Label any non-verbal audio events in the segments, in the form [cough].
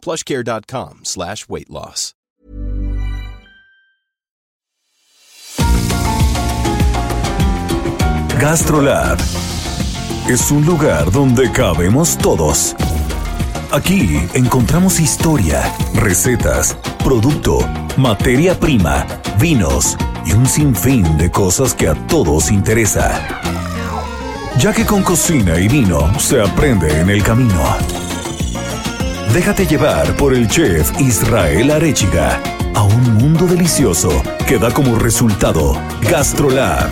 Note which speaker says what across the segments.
Speaker 1: plushcare.com slash weight loss.
Speaker 2: GastroLab es un lugar donde cabemos todos. Aquí encontramos historia, recetas, producto, materia prima, vinos y un sinfín de cosas que a todos interesa. Ya que con cocina y vino se aprende en el camino. Déjate llevar por el chef Israel Arechiga a un mundo delicioso que da como resultado GastroLab.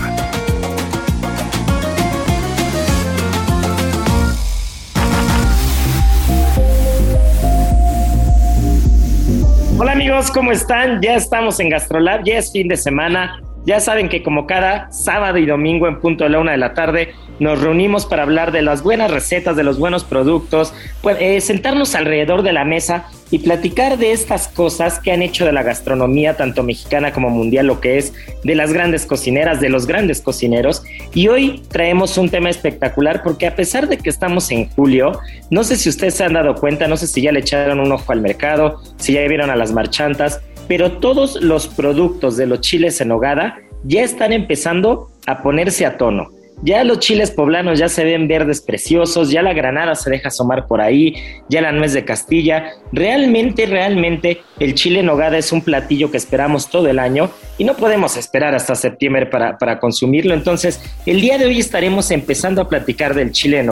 Speaker 3: Hola amigos, ¿cómo están? Ya estamos en GastroLab, ya es fin de semana. Ya saben que como cada sábado y domingo en punto de la una de la tarde nos reunimos para hablar de las buenas recetas, de los buenos productos, pues, eh, sentarnos alrededor de la mesa y platicar de estas cosas que han hecho de la gastronomía, tanto mexicana como mundial, lo que es de las grandes cocineras, de los grandes cocineros. Y hoy traemos un tema espectacular porque a pesar de que estamos en julio, no sé si ustedes se han dado cuenta, no sé si ya le echaron un ojo al mercado, si ya vieron a las marchantas, pero todos los productos de los chiles en hogada ya están empezando a ponerse a tono. Ya los chiles poblanos ya se ven verdes preciosos, ya la granada se deja asomar por ahí, ya la nuez de Castilla. Realmente, realmente el chile en nogada es un platillo que esperamos todo el año y no podemos esperar hasta septiembre para, para consumirlo. Entonces, el día de hoy estaremos empezando a platicar del chile en.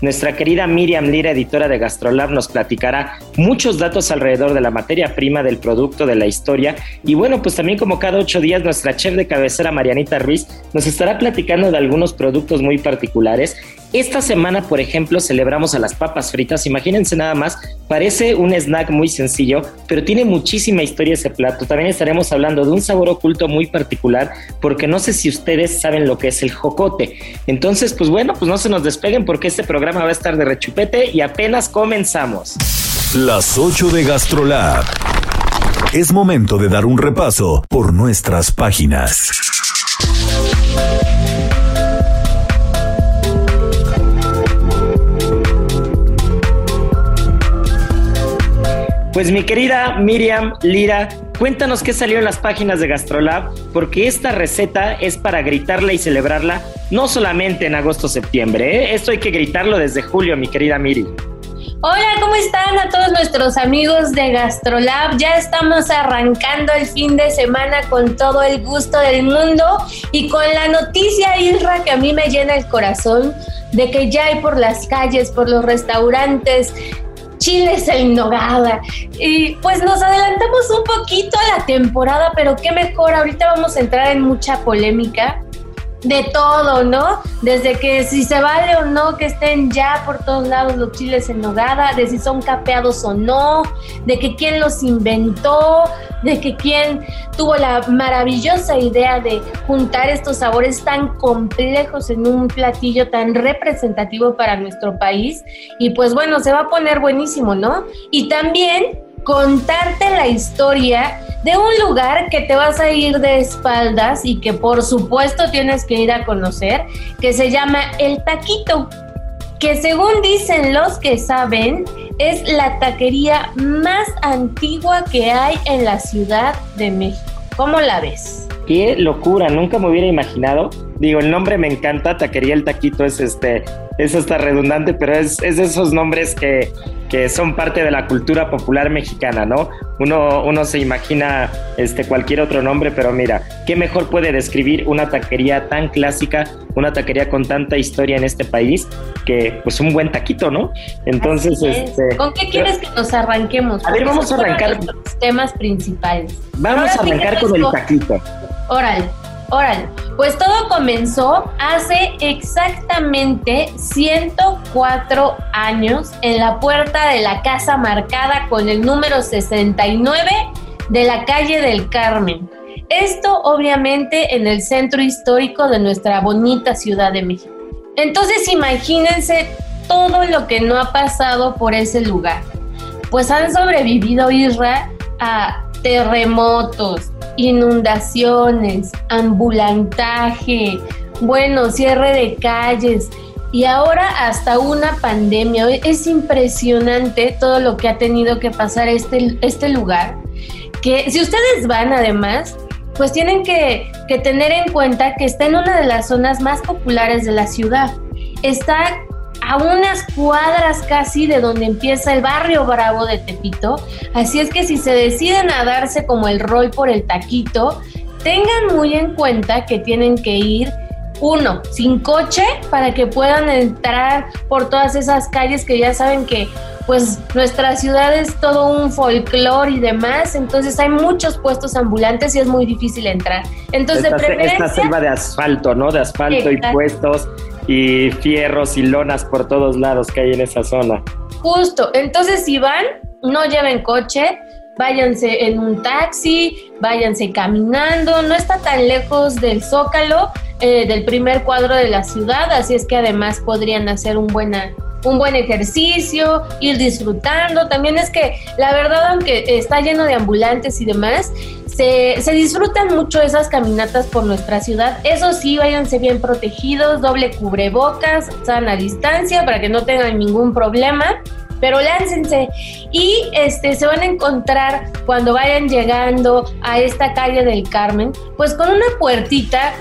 Speaker 3: Nuestra querida Miriam Lira, editora de Gastrolab, nos platicará muchos datos alrededor de la materia prima, del producto, de la historia. Y bueno, pues también como cada ocho días, nuestra chef de cabecera, Marianita Ruiz, nos estará platicando de algunos productos muy particulares. Esta semana, por ejemplo, celebramos a las papas fritas. Imagínense nada más, parece un snack muy sencillo, pero tiene muchísima historia ese plato. También estaremos hablando de un sabor oculto muy particular, porque no sé si ustedes saben lo que es el jocote. Entonces, pues bueno, pues no se nos despeguen porque este programa va a estar de rechupete y apenas comenzamos.
Speaker 2: Las 8 de GastroLab. Es momento de dar un repaso por nuestras páginas.
Speaker 3: Pues mi querida Miriam Lira, cuéntanos qué salió en las páginas de Gastrolab, porque esta receta es para gritarla y celebrarla no solamente en agosto-septiembre, ¿eh? esto hay que gritarlo desde julio, mi querida Miri.
Speaker 4: Hola, ¿cómo están a todos nuestros amigos de Gastrolab? Ya estamos arrancando el fin de semana con todo el gusto del mundo y con la noticia, Isra, que a mí me llena el corazón de que ya hay por las calles, por los restaurantes, chiles en nogada. Y pues nos adelantamos un poquito a la temporada, pero qué mejor, ahorita vamos a entrar en mucha polémica de todo, ¿no? Desde que si se vale o no que estén ya por todos lados los chiles en nogada, de si son capeados o no, de que quién los inventó, de que quién tuvo la maravillosa idea de juntar estos sabores tan complejos en un platillo tan representativo para nuestro país. Y pues bueno, se va a poner buenísimo, ¿no? Y también contarte la historia de un lugar que te vas a ir de espaldas y que por supuesto tienes que ir a conocer, que se llama El Taquito, que según dicen los que saben, es la taquería más antigua que hay en la Ciudad de México. ¿Cómo la ves?
Speaker 3: Qué locura, nunca me hubiera imaginado. Digo, el nombre me encanta, Taquería El Taquito es este, es hasta redundante, pero es, es de esos nombres que, que son parte de la cultura popular mexicana, ¿no? Uno, uno se imagina este, cualquier otro nombre, pero mira, ¿qué mejor puede describir una taquería tan clásica, una taquería con tanta historia en este país, que pues un buen taquito, ¿no? Entonces, este,
Speaker 4: ¿con qué quieres que nos arranquemos?
Speaker 3: A ver, vamos a arrancar.
Speaker 4: Los temas principales.
Speaker 3: Vamos a arrancar con el taquito.
Speaker 4: Órale. Órale, pues todo comenzó hace exactamente 104 años en la puerta de la casa marcada con el número 69 de la calle del Carmen. Esto obviamente en el centro histórico de nuestra bonita Ciudad de México. Entonces imagínense todo lo que no ha pasado por ese lugar. Pues han sobrevivido Isra a terremotos, inundaciones, ambulantaje, bueno, cierre de calles y ahora hasta una pandemia. Es impresionante todo lo que ha tenido que pasar este, este lugar. Que si ustedes van además, pues tienen que, que tener en cuenta que está en una de las zonas más populares de la ciudad. Está a unas cuadras casi de donde empieza el barrio bravo de Tepito. Así es que si se deciden a darse como el rol por el taquito, tengan muy en cuenta que tienen que ir uno, sin coche para que puedan entrar por todas esas calles que ya saben que pues nuestra ciudad es todo un folclore y demás, entonces hay muchos puestos ambulantes y es muy difícil entrar. Entonces,
Speaker 3: esta,
Speaker 4: de preferencia...
Speaker 3: esta selva de asfalto, ¿no? De asfalto y puestos y fierros y lonas por todos lados que hay en esa zona.
Speaker 4: Justo, entonces si van, no lleven coche, váyanse en un taxi, váyanse caminando, no está tan lejos del Zócalo, eh, del primer cuadro de la ciudad, así es que además podrían hacer un buena un buen ejercicio, ir disfrutando. También es que la verdad, aunque está lleno de ambulantes y demás, se, se, disfrutan mucho esas caminatas por nuestra ciudad. Eso sí, váyanse bien protegidos, doble cubrebocas, sana distancia para que no tengan ningún problema. Pero láncense y este, se van a encontrar cuando vayan llegando a esta calle del Carmen, pues con una puertita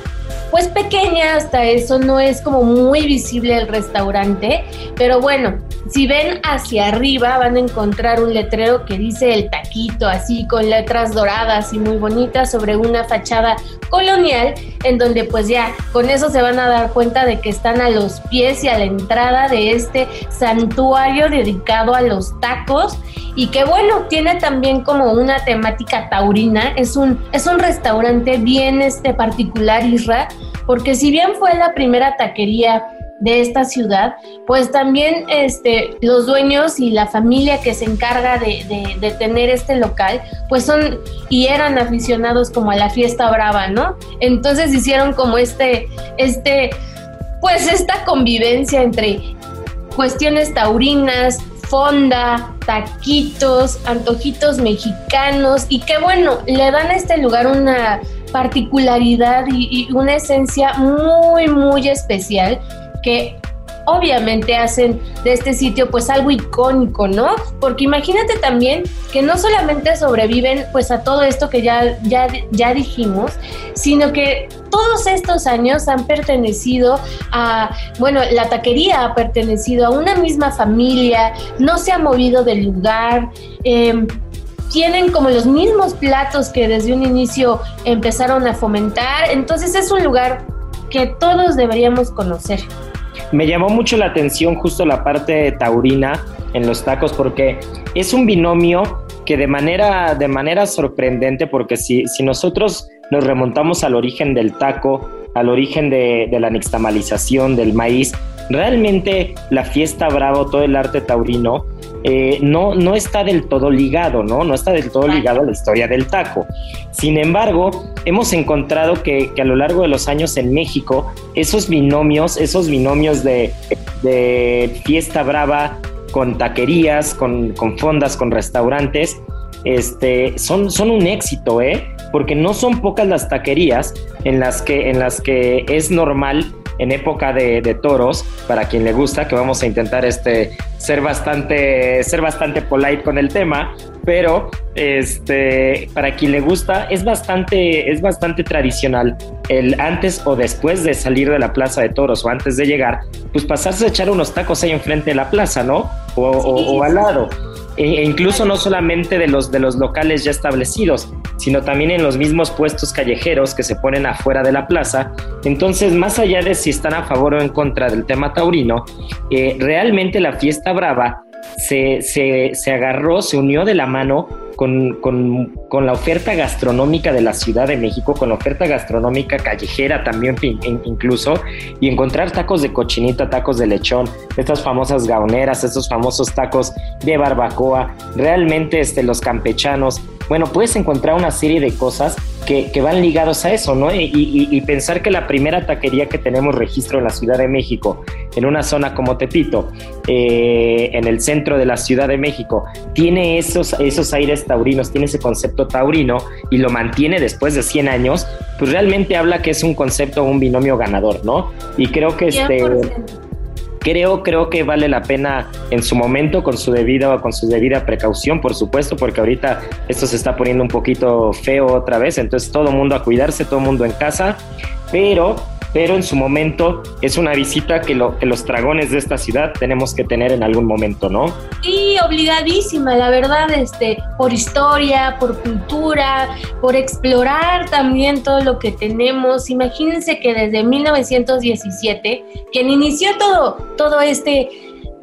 Speaker 4: pues pequeña, hasta eso no es como muy visible el restaurante, pero bueno, si ven hacia arriba van a encontrar un letrero que dice el taquito, así con letras doradas y muy bonitas sobre una fachada colonial, en donde pues ya con eso se van a dar cuenta de que están a los pies y a la entrada de este santuario dedicado a los tacos. Y que bueno, tiene también como una temática taurina, es un, es un restaurante bien este particular, Porque si bien fue la primera taquería de esta ciudad, pues también este, los dueños y la familia que se encarga de, de, tener este local, pues son y eran aficionados como a la fiesta brava, ¿no? Entonces hicieron como este, este, pues esta convivencia entre cuestiones taurinas, fonda, taquitos, antojitos mexicanos y que bueno, le dan a este lugar una particularidad y, una esencia muy, muy especial que obviamente hacen de este sitio pues algo icónico, ¿no? Porque imagínate también que no solamente sobreviven pues a todo esto que ya, ya, ya dijimos, sino que todos estos años han pertenecido a, bueno, la taquería ha pertenecido a una misma familia, no se ha movido del lugar. Em, tienen como los mismos platos que desde un inicio empezaron a fomentar, entonces es un lugar que todos deberíamos conocer.
Speaker 3: Me llamó mucho la atención justo la parte taurina en los tacos porque es un binomio que de manera, de manera sorprendente, porque si, si nosotros nos remontamos al origen del taco, al origen de, de la nixtamalización del maíz, realmente la fiesta bravo, todo el arte taurino, eh, no, no está del todo ligado, ¿no? No está del todo ligado a la historia del taco. Sin embargo, hemos encontrado que, a lo largo de los años en México, esos binomios, esos binomios de, fiesta brava con taquerías, con, fondas, con restaurantes, este, son, son un éxito, ¿eh? Porque no son pocas las taquerías en las que, en las que es normal en época de, toros, para quien le gusta, que vamos a intentar este, ser, bastante, ser bastante polite con el tema, pero este, para quien le gusta es bastante, es bastante tradicional el antes o después de salir de la plaza de toros o antes de llegar, pues pasarse a echar unos tacos ahí enfrente de la plaza, ¿no? O, al lado. E, incluso no solamente de los, de los locales ya establecidos, sino también en los mismos puestos callejeros que se ponen afuera de la plaza. Entonces, más allá de si están a favor o en contra del tema taurino, eh, realmente la fiesta brava se, se, se agarró, se unió de la mano con, con, la oferta gastronómica de la Ciudad de México, con la oferta gastronómica callejera también incluso, y encontrar tacos de cochinita, tacos de lechón, estas famosas gaoneras, estos famosos tacos de barbacoa, realmente este, los campechanos, bueno, puedes encontrar una serie de cosas que, van ligados a eso, ¿no? Y, pensar que la primera taquería que tenemos registro en la Ciudad de México, en una zona como Tepito, eh, en el centro de la Ciudad de México, tiene esos, esos aires taurinos, tiene ese concepto taurino y lo mantiene después de 100 años, pues realmente habla que es un concepto, un binomio ganador, ¿no? Y creo que este creo, creo que vale la pena en su momento con su debida con su debida precaución, por supuesto, porque ahorita esto se está poniendo un poquito feo otra vez, entonces todo mundo a cuidarse, todo mundo en casa, pero pero en su momento es una visita que, lo, que los dragones de esta ciudad tenemos que tener en algún momento, ¿no?
Speaker 4: Sí, obligadísima, la verdad, este, por historia, por cultura, por explorar también todo lo que tenemos. Imagínense que desde 1917, quien inició todo, todo este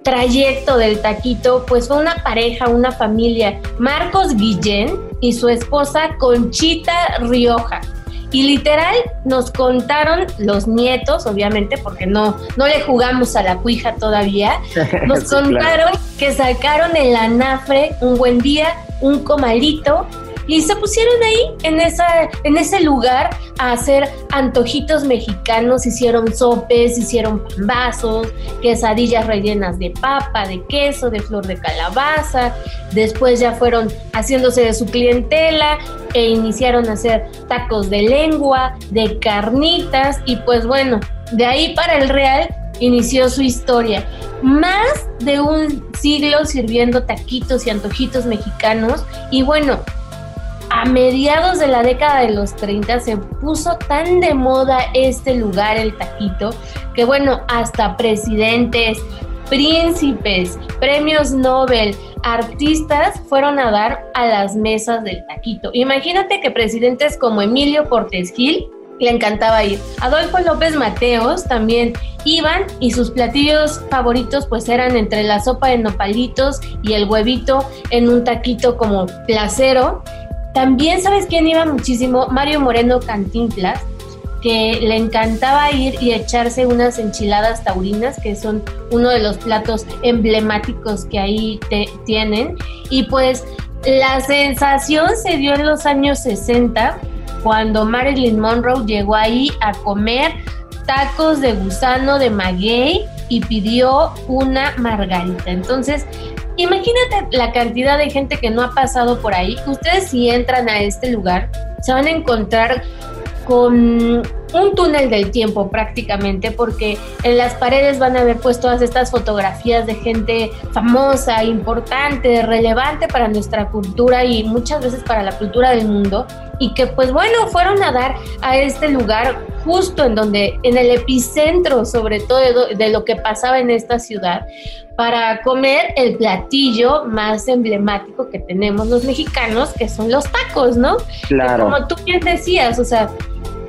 Speaker 4: trayecto del taquito, pues fue una pareja, una familia, Marcos Guillén y su esposa Conchita Rioja y literal nos contaron los nietos, obviamente, porque no, no le jugamos a la cuija todavía, [laughs] nos contaron que sacaron el anafre un buen día, un comalito, y se pusieron ahí en, esa, en ese lugar a hacer antojitos mexicanos, hicieron sopes, hicieron vasos, quesadillas rellenas de papa, de queso, de flor de calabaza, después ya fueron haciéndose de su clientela e iniciaron a hacer tacos de lengua, de carnitas. Y pues bueno, de ahí para el Real inició su historia. Más de un siglo sirviendo taquitos y antojitos mexicanos. Y bueno, a mediados de la década de los 30 se puso tan de moda este lugar, el taquito, que bueno, hasta presidentes, príncipes, premios Nobel, artistas fueron a dar a las mesas del taquito. Imagínate que presidentes como Emilio Portes Gil le encantaba ir. Adolfo López Mateos también iban y sus platillos favoritos pues eran entre la sopa de nopalitos y el huevito en un taquito como placero también, ¿sabes quién iba muchísimo? Mario Moreno Cantinflas, que le encantaba ir y echarse unas enchiladas taurinas, que son uno de los platos emblemáticos que ahí tienen. Y pues la sensación se dio en los años 60, cuando Marilyn Monroe llegó ahí a comer tacos de gusano de maguey y pidió una margarita. Entonces, Imagínate la cantidad de gente que no ha pasado por ahí. Ustedes si entran a este lugar, se van a encontrar con un túnel del tiempo prácticamente, porque en las paredes van a haber pues todas estas fotografías de gente famosa, importante, relevante para nuestra cultura y muchas veces para la cultura del mundo, y que pues bueno, fueron a dar a este lugar justo en donde, en el epicentro sobre todo de, lo que pasaba en esta ciudad, para comer el platillo más emblemático que tenemos los mexicanos, que son los tacos, ¿no?
Speaker 3: Claro.
Speaker 4: Como tú bien decías, o sea,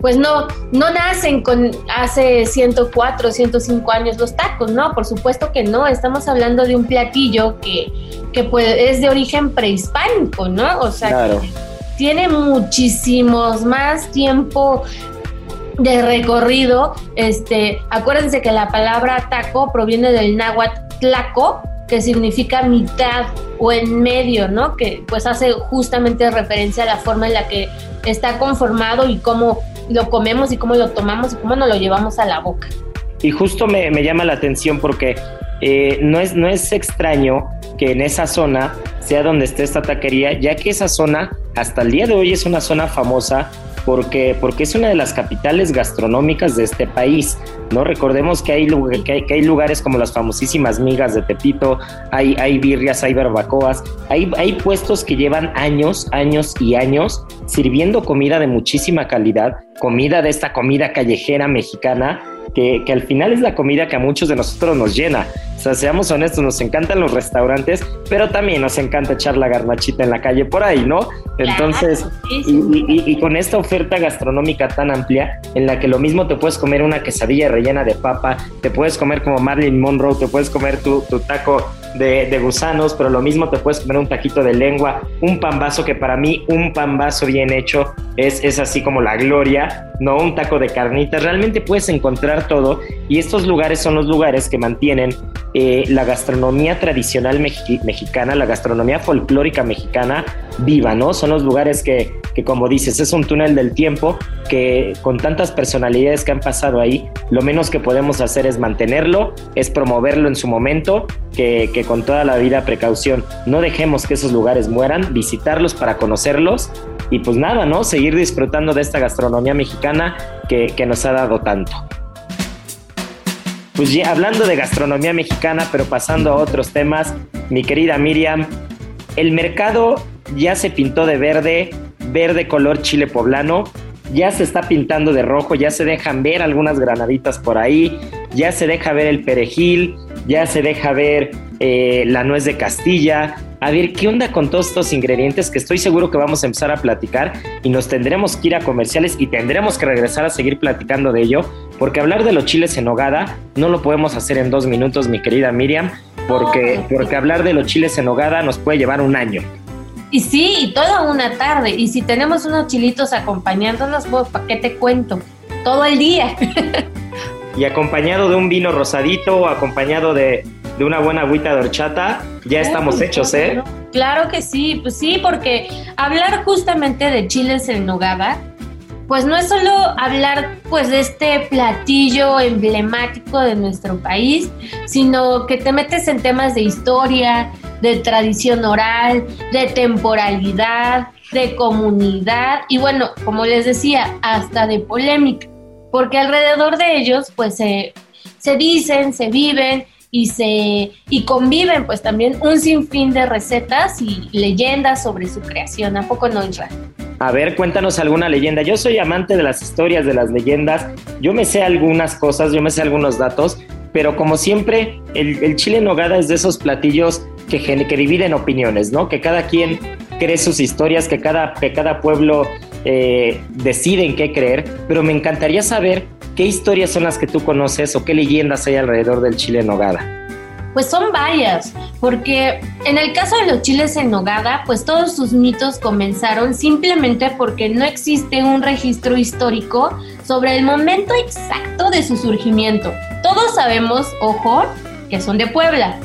Speaker 4: pues no, no nacen con hace 104, 105 años los tacos, ¿no? Por supuesto que no, estamos hablando de un platillo que, que pues, es de origen prehispánico, ¿no? O sea, que tiene muchísimos más tiempo de recorrido. Este, acuérdense que la palabra taco proviene del náhuatl tlaco, que significa mitad o en medio, ¿no? Que pues hace justamente referencia a la forma en la que está conformado y cómo lo comemos y cómo lo tomamos y cómo nos lo llevamos a la boca.
Speaker 3: Y justo me, llama la atención porque eh, no, es, no es extraño que en esa zona sea donde esté esta taquería, ya que esa zona hasta el día de hoy es una zona famosa porque, porque es una de las capitales gastronómicas de este país. ¿no? Recordemos que hay, que hay, lugares como las famosísimas migas de Tepito, hay, hay birrias, hay barbacoas, hay, hay puestos que llevan años, años y años sirviendo comida de muchísima calidad, comida de esta comida callejera mexicana que, que al final es la comida que a muchos de nosotros nos llena. O sea, seamos honestos, nos encantan los restaurantes, pero también nos encanta echar la garnachita en la calle por ahí, ¿no? Entonces, y, con esta oferta gastronómica tan amplia, en la que lo mismo te puedes comer una quesadilla rellena de papa, te puedes comer como Marilyn Monroe, te puedes comer tu, tu taco de, gusanos, pero lo mismo te puedes comer un taquito de lengua, un pambazo que para mí un pambazo bien hecho es, es así como la gloria, no un taco de carnitas, realmente puedes encontrar todo y estos lugares son los lugares que mantienen eh, la gastronomía tradicional mexicana, la gastronomía folclórica mexicana viva, ¿no? Son los lugares que, que, como dices, es un túnel del tiempo que con tantas personalidades que han pasado ahí, lo menos que podemos hacer es mantenerlo, es promoverlo en su momento, que, que con toda la vida precaución no dejemos que esos lugares mueran, visitarlos para conocerlos y pues nada, ¿no? Seguir disfrutando de esta gastronomía mexicana que, que nos ha dado tanto. Pues hablando de gastronomía mexicana, pero pasando a otros temas, mi querida Miriam, el mercado ya se pintó de verde, verde color chile poblano, ya se está pintando de rojo, ya se dejan ver algunas granaditas por ahí, ya se deja ver el perejil, ya se deja ver eh, la nuez de Castilla. A ver, ¿qué onda con todos estos ingredientes que estoy seguro que vamos a empezar a platicar y nos tendremos que ir a comerciales y tendremos que regresar a seguir platicando de ello? Porque hablar de los chiles en hogada no lo podemos hacer en dos minutos, mi querida Miriam, porque, porque hablar de los chiles en hogada nos puede llevar un año.
Speaker 4: Y sí, y toda una tarde. Y si tenemos unos chilitos acompañándonos, ¿para qué te cuento? Todo el día. [laughs]
Speaker 3: y acompañado de un vino rosadito, o acompañado de, de una buena agüita de horchata, ya estamos hechos, ¿eh?
Speaker 4: Claro que sí, pues sí, porque hablar justamente de chiles en nogada, pues no es solo hablar pues de este platillo emblemático de nuestro país, sino que te metes en temas de historia, de tradición oral, de temporalidad, de comunidad y bueno, como les decía, hasta de polémica, porque alrededor de ellos pues se, se dicen, se viven y se y conviven pues también un sinfín de recetas y leyendas sobre su creación. ¿A poco no, Israel?
Speaker 3: A ver, cuéntanos alguna leyenda. Yo soy amante de las historias, de las leyendas. Yo me sé algunas cosas, yo me sé algunos datos, pero como siempre, el, chile en nogada es de esos platillos que, que dividen opiniones, ¿no? Que cada quien cree sus historias, que cada, que cada pueblo eh, decide en qué creer, pero me encantaría saber qué historias son las que tú conoces o qué leyendas hay alrededor del chile en nogada.
Speaker 4: Pues son varias, porque en el caso de los chiles en nogada, pues todos sus mitos comenzaron simplemente porque no existe un registro histórico sobre el momento exacto de su surgimiento. Todos sabemos, ojo, que son de Puebla,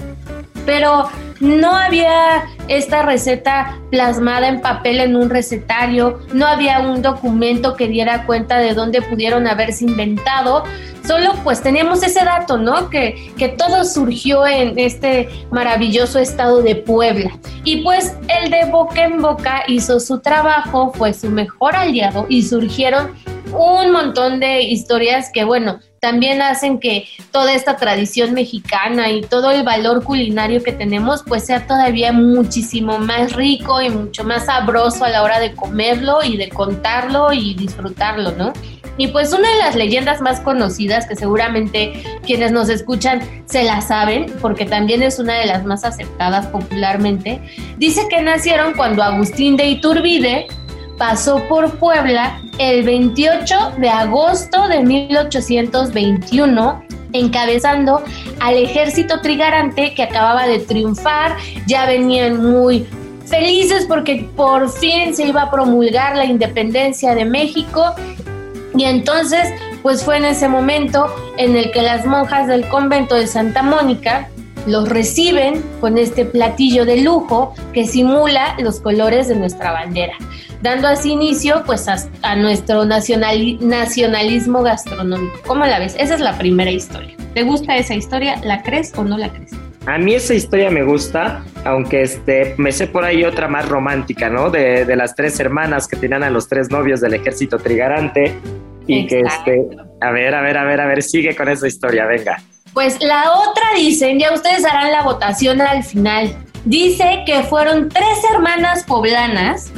Speaker 4: pero no había esta receta plasmada en papel en un recetario, no había un documento que diera cuenta de dónde pudieron haberse inventado, solo pues teníamos ese dato, ¿no? Que, que todo surgió en este maravilloso estado de Puebla. Y pues el de boca en boca hizo su trabajo, fue su mejor aliado y surgieron un montón de historias que, bueno, también hacen que toda esta tradición mexicana y todo el valor culinario que tenemos pues sea todavía muchísimo más rico y mucho más sabroso a la hora de comerlo y de contarlo y disfrutarlo, ¿no? Y pues una de las leyendas más conocidas que seguramente quienes nos escuchan se la saben, porque también es una de las más aceptadas popularmente, dice que nacieron cuando Agustín de Iturbide pasó por Puebla el 28 de agosto de 1821 encabezando al ejército trigarante que acababa de triunfar, ya venían muy felices porque por fin se iba a promulgar la independencia de México. Y entonces pues fue en ese momento en el que las monjas del convento de Santa Mónica los reciben con este platillo de lujo que simula los colores de nuestra bandera dando así inicio pues a, nuestro nacionalismo gastronómico. ¿Cómo la ves? Esa es la primera historia. ¿Te gusta esa historia? ¿La crees o no la crees?
Speaker 3: A mí esa historia me gusta, aunque este, me sé por ahí otra más romántica, ¿no? De, de las tres hermanas que tenían a los tres novios del ejército trigarante y que este, a ver, a ver, a ver, a ver, sigue con esa historia, venga.
Speaker 4: Pues la otra dicen, ya ustedes harán la votación al final. Dice que fueron tres hermanas poblanas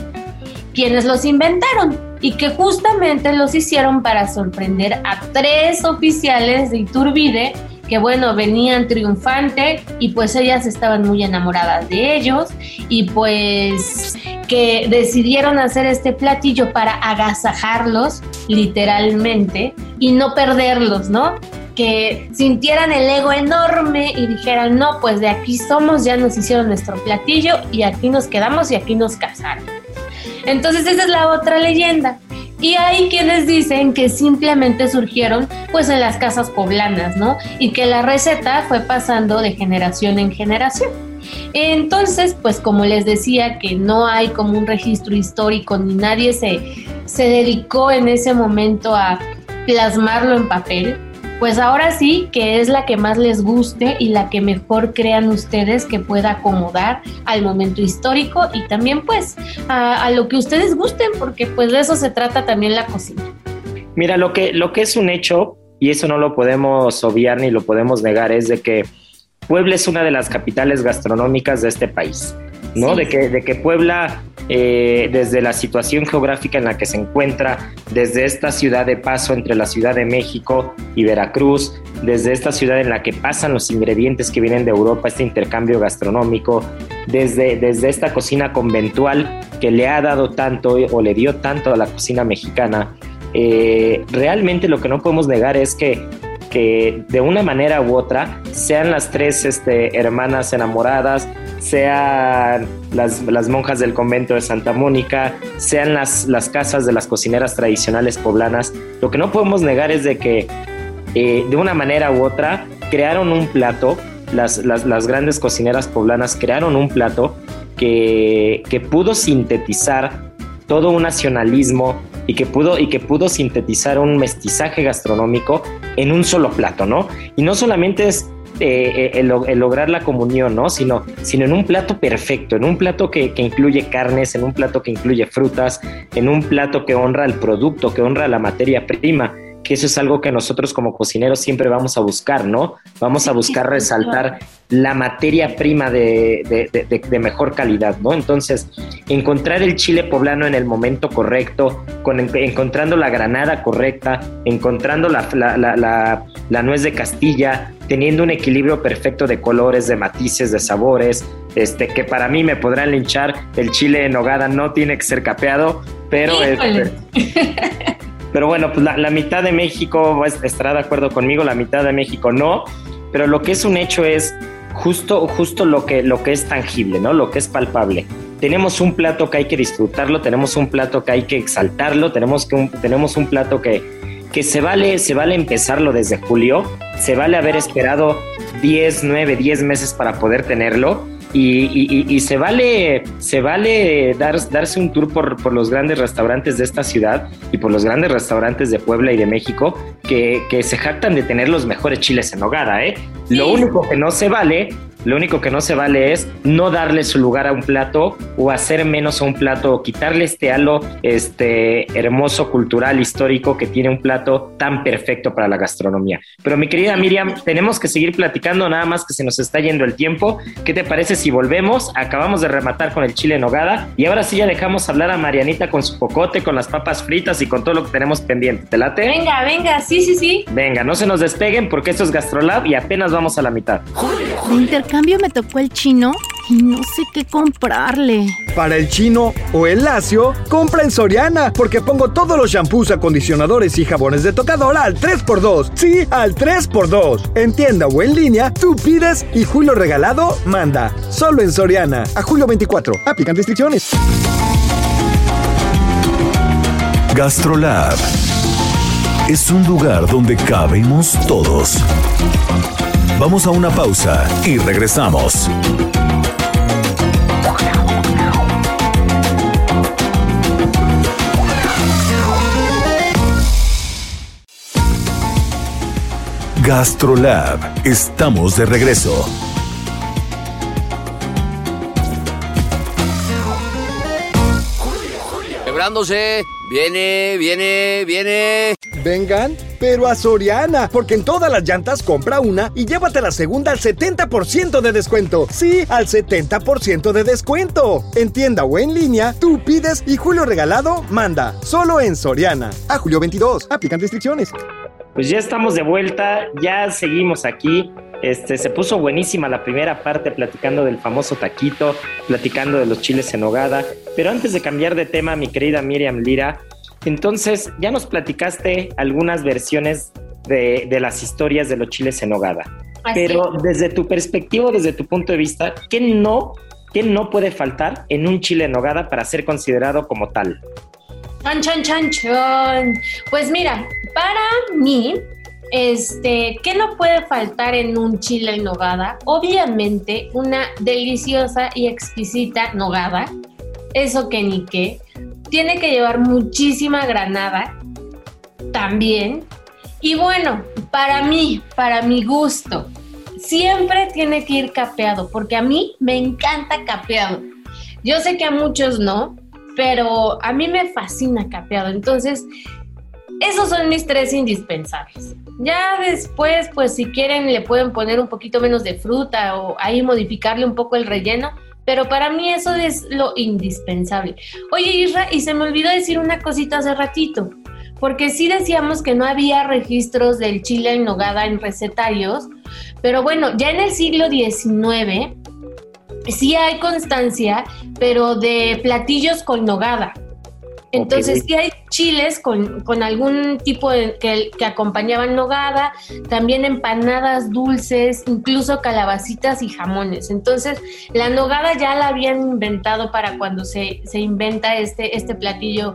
Speaker 4: quienes los inventaron. y que justamente los hicieron para sorprender a tres oficiales de Iturbide que bueno, venían triunfante y pues ellas estaban muy enamoradas de ellos y pues que decidieron hacer este platillo para agasajarlos literalmente y no perderlos, ¿no? Que sintieran el ego enorme y dijeran, no, pues de aquí somos, ya nos hicieron nuestro platillo y aquí nos quedamos y aquí nos casaron. Entonces esa es la otra leyenda. Y hay quienes dicen que simplemente surgieron pues en las casas poblanas, ¿no? Y que la receta fue pasando de generación en generación. Entonces, pues como les decía que no hay como un registro histórico ni nadie se, se dedicó en ese momento a plasmarlo en papel, pues ahora sí que es la que más les guste y la que mejor crean ustedes que pueda acomodar al momento histórico y también pues a, lo que ustedes gusten, porque pues de eso se trata también la cocina.
Speaker 3: Mira, lo que, lo que es un hecho, y eso no lo podemos obviar ni lo podemos negar, es de que Puebla es una de las capitales gastronómicas de este país, ¿no? De, que, de que Puebla eh, desde la situación geográfica en la que se encuentra, desde esta ciudad de paso entre la Ciudad de México y Veracruz, desde esta ciudad en la que pasan los ingredientes que vienen de Europa, este intercambio gastronómico, desde, desde esta cocina conventual que le ha dado tanto o le dio tanto a la cocina mexicana, eh, realmente lo que no podemos negar es que que de una manera u otra sean las tres este, hermanas enamoradas, sean las, monjas del convento de Santa Mónica, sean las, las casas de las cocineras tradicionales poblanas, lo que no podemos negar es de que eh, de una manera u otra crearon un plato, las, las, grandes cocineras poblanas crearon un plato que, que pudo sintetizar todo un nacionalismo y que pudo y que pudo sintetizar un mestizaje gastronómico en un solo plato, ¿no? Y no solamente es eh, eh, el, lograr la comunión, ¿no? Sino, sino en un plato perfecto, en un plato que, que, incluye carnes, en un plato que incluye frutas, en un plato que honra al producto, que honra la materia prima que eso es algo que nosotros como cocineros siempre vamos a buscar, ¿no? Vamos a buscar resaltar la materia prima de, mejor calidad, ¿no? Entonces, encontrar el chile poblano en el momento correcto, con, encontrando la granada correcta, encontrando la, la, nuez de Castilla, teniendo un equilibrio perfecto de colores, de matices, de sabores, este, que para mí me podrán linchar, el chile en nogada no tiene que ser capeado, pero... Este, [laughs] Pero bueno, pues la, mitad de México estará de acuerdo conmigo, la mitad de México no. Pero lo que es un hecho es justo, justo lo que, lo que es tangible, ¿no? Lo que es palpable. Tenemos un plato que hay que disfrutarlo, tenemos un plato que hay que exaltarlo, tenemos, que un, tenemos un plato que, que se vale, se vale empezarlo desde julio, se vale haber esperado 10, 9, 10 meses para poder tenerlo y, se vale, se vale dar, darse un tour por, por, los grandes restaurantes de esta ciudad y por los grandes restaurantes de Puebla y de México que, que se jactan de tener los mejores chiles en hogada. ¿eh? Lo único que no se vale lo único que no se vale es no darle su lugar a un plato o hacer menos a un plato o quitarle este halo este hermoso cultural histórico que tiene un plato tan perfecto para la gastronomía. Pero mi querida Miriam, tenemos que seguir platicando nada más que se nos está yendo el tiempo. ¿Qué te parece si volvemos? Acabamos de rematar con el chile en nogada y ahora sí ya dejamos hablar a Marianita con su cocote, con las papas fritas y con todo lo que tenemos pendiente. ¿Te late?
Speaker 4: Venga, venga, sí, sí, sí.
Speaker 3: Venga, no se nos despeguen porque esto es Gastrolab y apenas vamos a la mitad
Speaker 5: cambio me tocó el chino y no sé qué comprarle.
Speaker 6: Para el chino o el lacio, compra en Soriana, porque pongo todos los shampoos, acondicionadores y jabones de tocador al 3x2. Sí, al 3x2. En tienda o en línea, tú pides y Julio Regalado manda. Solo en Soriana. A julio 24. Aplican restricciones.
Speaker 2: Gastrolab es un lugar donde cabemos todos. Vamos a una pausa y regresamos. Gastrolab, estamos de regreso.
Speaker 7: preparándose. Viene, viene, viene.
Speaker 6: Vengan, pero a Soriana, porque en todas las llantas compra una y llévate la segunda al 70% de descuento. Sí, al 70% de descuento. En tienda o en línea, tú pides y Julio Regalado manda. Solo en Soriana. A julio 22. Aplican restricciones.
Speaker 3: Pues ya estamos de vuelta, ya seguimos aquí. Este, se puso buenísima la primera parte platicando del famoso taquito, platicando de los chiles en hogada. Pero antes de cambiar de tema, mi querida Miriam Lira, entonces ya nos platicaste algunas versiones de, de las historias de los chiles en hogada. Pero desde tu perspectiva, desde tu punto de vista, ¿qué no, qué no puede faltar en un chile en nogada para ser considerado como tal?
Speaker 4: Chan, chan, chan, chan. Pues mira, para mí, este, ¿qué no puede faltar en un chile en nogada? Obviamente, una deliciosa y exquisita nogada. Eso que ni qué. Tiene que llevar muchísima granada también. Y bueno, para mí, para mi gusto, siempre tiene que ir capeado, porque a mí me encanta capeado. Yo sé que a muchos no, pero a mí me fascina capeado. Entonces, esos son mis tres indispensables. Ya después, pues si quieren, le pueden poner un poquito menos de fruta o ahí modificarle un poco el relleno. Pero para mí eso es lo indispensable. Oye, Isra, y se me olvidó decir una cosita hace ratito. Porque sí decíamos que no había registros del chile en nogada en recetarios. Pero bueno, ya en el siglo XIX sí hay constancia, pero de platillos con nogada. Entonces, sí hay chiles con, con algún tipo de que, que acompañaban nogada, también empanadas dulces, incluso calabacitas y jamones. Entonces, la nogada ya la habían inventado para cuando se, se inventa este, este platillo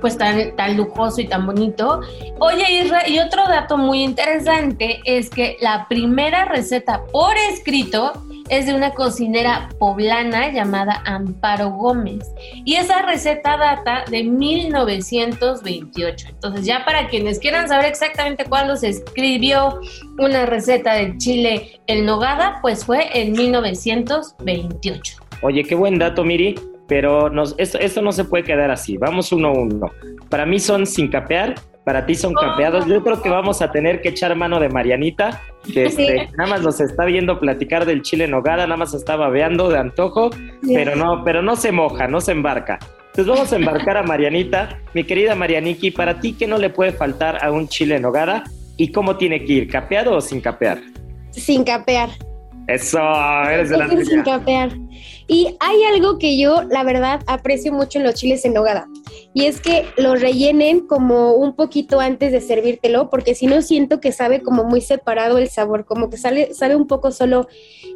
Speaker 4: pues tan, tan lujoso y tan bonito. Oye, Isra, y otro dato muy interesante es que la primera receta por escrito es de una cocinera poblana llamada Amparo Gómez. Y esa receta data de 1928. Entonces, ya para quienes quieran saber exactamente cuándo se escribió una receta de chile en nogada, pues fue en 1928.
Speaker 3: Oye, qué buen dato, Miri, pero nos, esto, esto no se puede quedar así. Vamos uno a uno. Para mí son sin capear, para ti son capeados. Yo creo que vamos a tener que echar mano de Marianita, que este, nada más nos está viendo platicar del chile en nogada, nada más está babeando de antojo, pero no, pero no se moja, no se embarca. Entonces vamos a embarcar a Marianita. Mi querida Marianiki, para ti, ¿qué no le puede faltar a un chile en nogada? ¿Y cómo tiene que ir? ¿Capeado o sin capear?
Speaker 8: Sin capear.
Speaker 3: Eso, eres de la
Speaker 8: sin capear. Y hay algo que yo, la verdad, aprecio mucho en los chiles en nogada. Y es que los rellenen como un poquito antes de servírtelo, porque si no siento que sabe como muy separado el sabor, como que sale, sabe un poco solo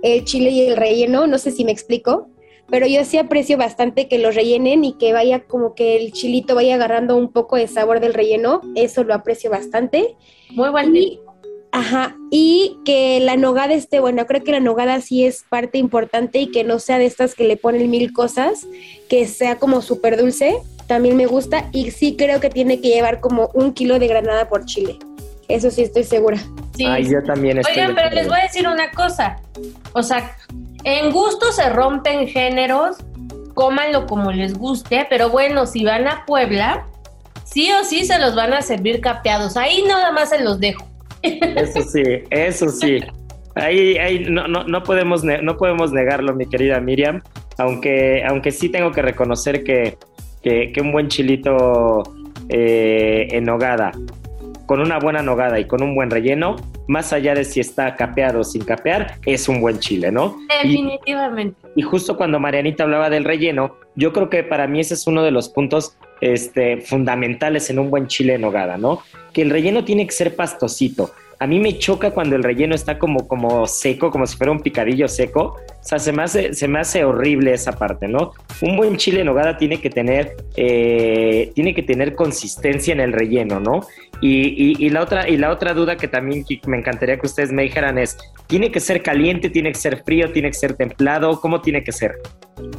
Speaker 8: el chile y el relleno. No sé si me explico. Pero yo sí aprecio bastante que los rellenen y que vaya como que el chilito vaya agarrando un poco de sabor del relleno. Eso lo aprecio bastante.
Speaker 4: Muy buen
Speaker 8: Y, ajá, y que la nogada esté, bueno, creo que la nogada sí es parte importante y que no sea de estas que le ponen mil cosas, que sea como súper dulce, también me gusta y sí creo que tiene que llevar como un kilo de granada por chile. Eso sí estoy segura.
Speaker 4: Sí.
Speaker 3: Ay, yo también estoy.
Speaker 4: Oigan, pero les voy a decir una cosa. O sea, en gusto se rompen géneros, cómanlo como les guste, pero bueno, si van a Puebla, sí o sí se los van a servir capeados. Ahí nada más se los dejo.
Speaker 3: Eso sí, eso sí. Ahí, ahí no, no, no, podemos no podemos negarlo, mi querida Miriam, aunque, aunque sí tengo que reconocer que, que, que un buen chilito eh, en nogada, con una buena nogada y con un buen relleno, más allá de si está capeado o sin capear, es un buen chile, ¿no? Y-
Speaker 4: Definitivamente.
Speaker 3: y justo cuando Marianita hablaba del relleno, yo creo que para mí ese es uno de los puntos este, fundamentales en un buen chile en ¿no? Que el relleno tiene que ser pastosito. A mí me choca cuando el relleno está como, como seco, como si fuera un picadillo seco. O sea, se me, hace, se me hace horrible esa parte, ¿no? Un buen chile en nogada tiene que tener, eh, tiene que tener consistencia en el relleno, ¿no? Y, y- y la otra, y la otra duda que también me encantaría que ustedes me dijeran es, ¿tiene que ser caliente, tiene que ser frío, tiene que ser templado? ¿Cómo tiene que ser?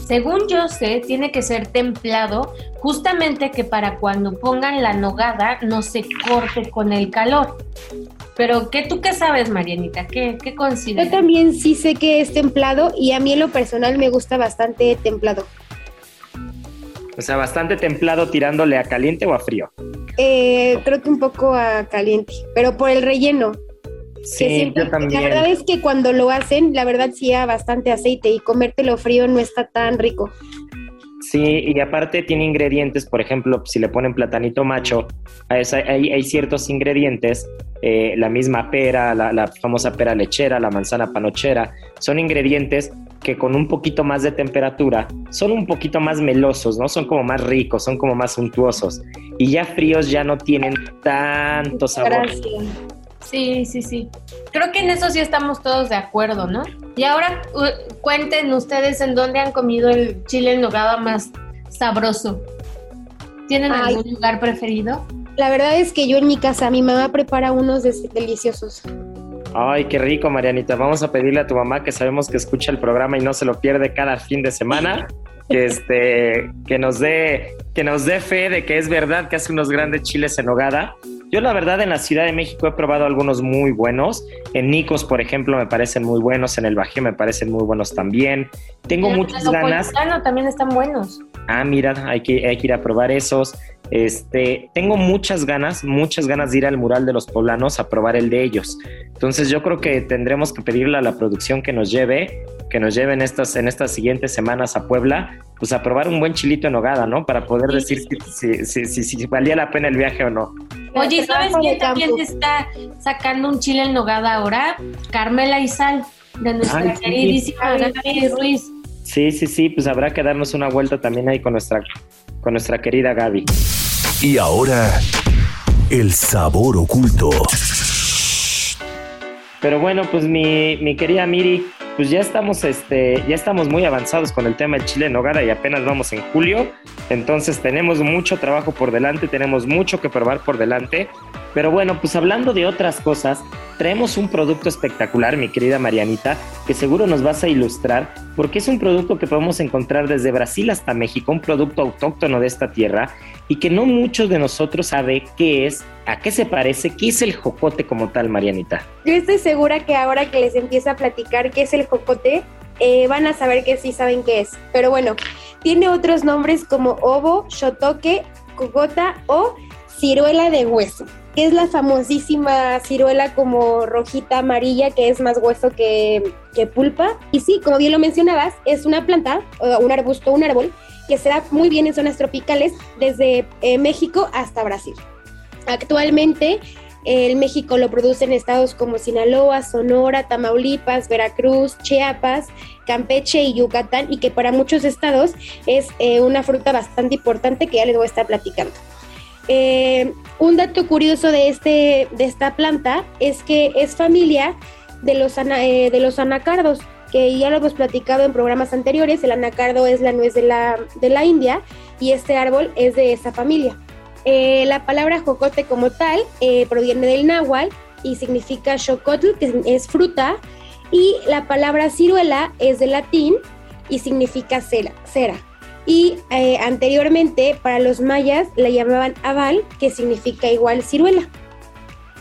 Speaker 4: Según yo sé, tiene que ser templado, justamente que para cuando pongan la nogada no se corte con el calor. Pero, ¿qué tú qué sabes, Marianita? ¿Qué, qué
Speaker 8: Yo
Speaker 4: consideras?
Speaker 8: también sí sé que es templado y a mí en lo personal me gusta bastante templado.
Speaker 3: O sea, bastante templado tirándole a caliente o a frío.
Speaker 8: Eh, creo que un poco a caliente, pero por el relleno.
Speaker 3: Sí, yo también.
Speaker 8: La verdad es que cuando lo hacen, la verdad sí a bastante aceite y comértelo frío no está tan rico.
Speaker 3: Sí, y aparte tiene ingredientes, por ejemplo, si le ponen platanito macho, hay, ciertos ingredientes, eh, la misma pera, la, la, famosa pera lechera, la manzana panochera, son ingredientes que con un poquito más de temperatura son un poquito más melosos, ¿no? Son como más ricos, son como más suntuosos. Y ya fríos ya no tienen tanto sabor.
Speaker 4: Sí, sí, sí. Creo que en eso sí estamos todos de acuerdo, ¿no? Y ahora cuenten ustedes en dónde han comido el chile en nogada más sabroso. ¿Tienen algún lugar preferido?
Speaker 8: La verdad es que yo en mi casa, mi mamá prepara unos deliciosos.
Speaker 3: Ay, qué rico, Marianita. Vamos a pedirle a tu mamá, que sabemos que escucha el programa y no se lo pierde cada fin de semana, [laughs] que este, que nos dé, que nos dé fe de que es verdad que hace unos grandes chiles en hogada. Yo la verdad en la Ciudad de México he probado algunos muy buenos. En Nicos, por ejemplo, me parecen muy buenos. En el Bajío me parecen muy buenos también. Tengo muchas ganas.
Speaker 4: también están buenos.
Speaker 3: Ah, mira, hay que, hay que ir a probar esos. Este, tengo muchas ganas, muchas ganas de ir al mural de los poblanos a probar el de ellos. Entonces yo creo que tendremos que pedirle a la producción que nos lleve, que nos lleve en estas, en estas siguientes semanas a Puebla, pues a probar un buen chilito en hogada, ¿no? Para poder decir si, si, si, si, valía la pena el viaje o no.
Speaker 4: Oye, ¿sabes quién también está sacando un chile en nogada ahora? Carmela Izal, de nuestra queridísima Gaby Ruiz.
Speaker 3: Sí, sí, sí, pues habrá que darnos una vuelta también ahí con nuestra, con nuestra querida Gaby.
Speaker 2: Y ahora, el sabor oculto.
Speaker 3: Pero bueno, pues mi, mi querida Miri, pues ya estamos, este, ya estamos muy avanzados con el tema del chile en nogada y apenas vamos en julio. Entonces tenemos mucho trabajo por delante, tenemos mucho que probar por delante. Pero bueno, pues hablando de otras cosas, traemos un producto espectacular, mi querida Marianita, que seguro nos vas a ilustrar, porque es un producto que podemos encontrar desde Brasil hasta México, un producto autóctono de esta tierra y que no muchos de nosotros sabe qué es, a qué se parece, qué es el jocote como tal, Marianita.
Speaker 8: Yo estoy segura que ahora que les empieza a platicar qué es el jocote, eh, van a saber que sí saben qué es. Pero bueno, tiene otros nombres como ovo, shotoke, cogota o ciruela de hueso que es la famosísima ciruela como rojita amarilla, que es más hueso que, pulpa. Y sí, como bien lo mencionabas, es una planta, un arbusto, un árbol, que se da muy bien en zonas tropicales, desde eh, México hasta Brasil. Actualmente, el México lo produce en estados como Sinaloa, Sonora, Tamaulipas, Veracruz, Chiapas, Campeche y Yucatán, y que para muchos estados es eh, una fruta bastante importante que ya les voy a estar platicando. Eh, un dato curioso de, este, de esta planta es que es familia de los, eh, de los anacardos, que ya lo hemos platicado en programas anteriores. El anacardo es la nuez de la, de la India y este árbol es de esa familia. Eh, la palabra jocote como tal proviene del náhuatl y significa chocotl, que es fruta, y la palabra ciruela es de latín y significa cera. cera y eh, anteriormente para los mayas la llamaban aval, que significa igual ciruela.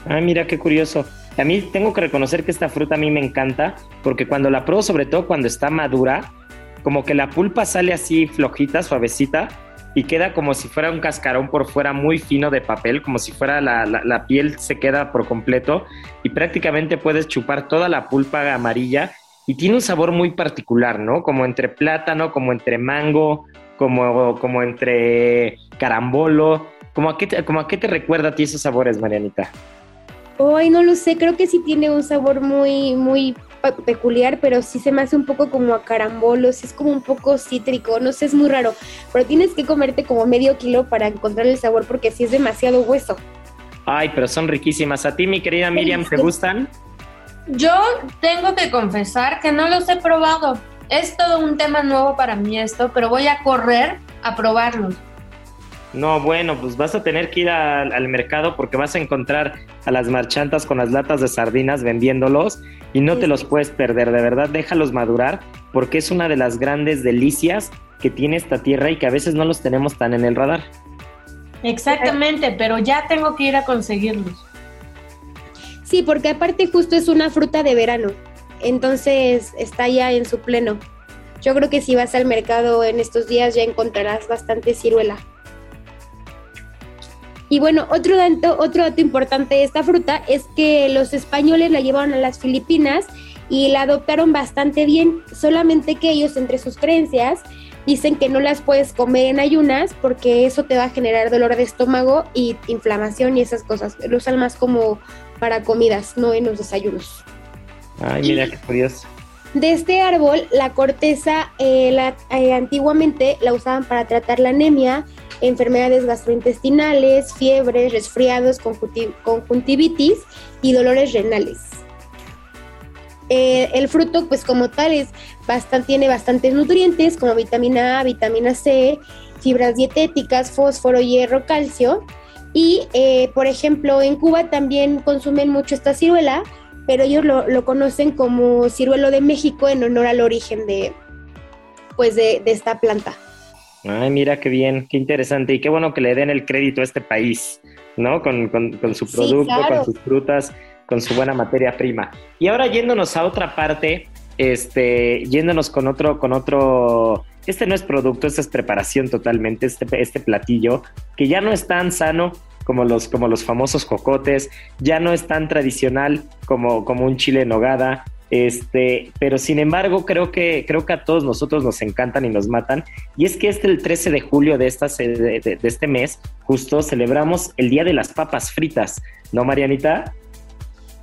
Speaker 3: Ah, mira qué curioso. A mí tengo que reconocer que esta fruta a mí me encanta porque cuando la pruebo, sobre todo cuando está madura, como que la pulpa sale así flojita, suavecita y queda como si fuera un cascarón por fuera muy fino de papel, como si fuera la, la, la piel se queda por completo y prácticamente puedes chupar toda la pulpa amarilla y tiene un sabor muy particular, ¿no? Como entre plátano, como entre mango, como, como entre carambolo. ¿Cómo a, qué te, como a qué te recuerda a ti esos sabores, Marianita?
Speaker 8: Ay, no lo sé, creo que sí tiene un sabor muy, muy peculiar, pero sí se me hace un poco como a carambolo, sí es como un poco cítrico, no sé, es muy raro, pero tienes que comerte como medio kilo para encontrar el sabor porque sí es demasiado hueso.
Speaker 3: Ay, pero son riquísimas. ¿A ti, mi querida Miriam, te gustan?
Speaker 4: Yo tengo que confesar que no los he probado. Es todo un tema nuevo para mí esto, pero voy a correr a probarlos.
Speaker 3: No, bueno, pues vas a tener que ir al mercado porque vas a encontrar a las marchantas con las latas de sardinas vendiéndolos y no te los puedes perder, de verdad, déjalos madurar porque es una de las grandes delicias que tiene esta tierra y que a veces no los tenemos tan en el radar.
Speaker 4: Exactamente, pero ya tengo que ir a conseguirlos.
Speaker 8: Sí, porque aparte justo es una fruta de verano, entonces está ya en su pleno. Yo creo que si vas al mercado en estos días ya encontrarás bastante ciruela. Y bueno, otro dato, otro dato importante de esta fruta es que los españoles la llevaron a las Filipinas y la adoptaron bastante bien, solamente que ellos entre sus creencias dicen que no las puedes comer en ayunas porque eso te va a generar dolor de estómago y inflamación y esas cosas. Lo usan más como para comidas, no en los desayunos.
Speaker 3: Ay, mira qué curioso.
Speaker 8: De este árbol, la corteza eh, la, eh, antiguamente la usaban para tratar la anemia, enfermedades gastrointestinales, fiebres, resfriados, conjuntivitis y dolores renales. Eh, el fruto, pues como tal, es bastante, tiene bastantes nutrientes como vitamina A, vitamina C, fibras dietéticas, fósforo, hierro, calcio. Y, eh, por ejemplo, en Cuba también consumen mucho esta ciruela, pero ellos lo, conocen como ciruelo de México en honor al origen de, pues de esta planta.
Speaker 3: Ay, mira qué bien, qué interesante y qué bueno que le den el crédito a este país, ¿no? Con, su producto, con sus frutas, con su buena materia prima. Y ahora yéndonos a otra parte, este, yéndonos con otro, con otro, este no es producto, esta es preparación totalmente, este, este platillo, que ya no es tan sano como los, como los famosos cocotes, ya no es tan tradicional como, como un chile en nogada, este, pero sin embargo, creo que, creo que a todos nosotros nos encantan y nos matan. Y es que este el 13 de julio de, esta, de, este mes, justo celebramos el Día de las Papas Fritas, ¿no, Marianita?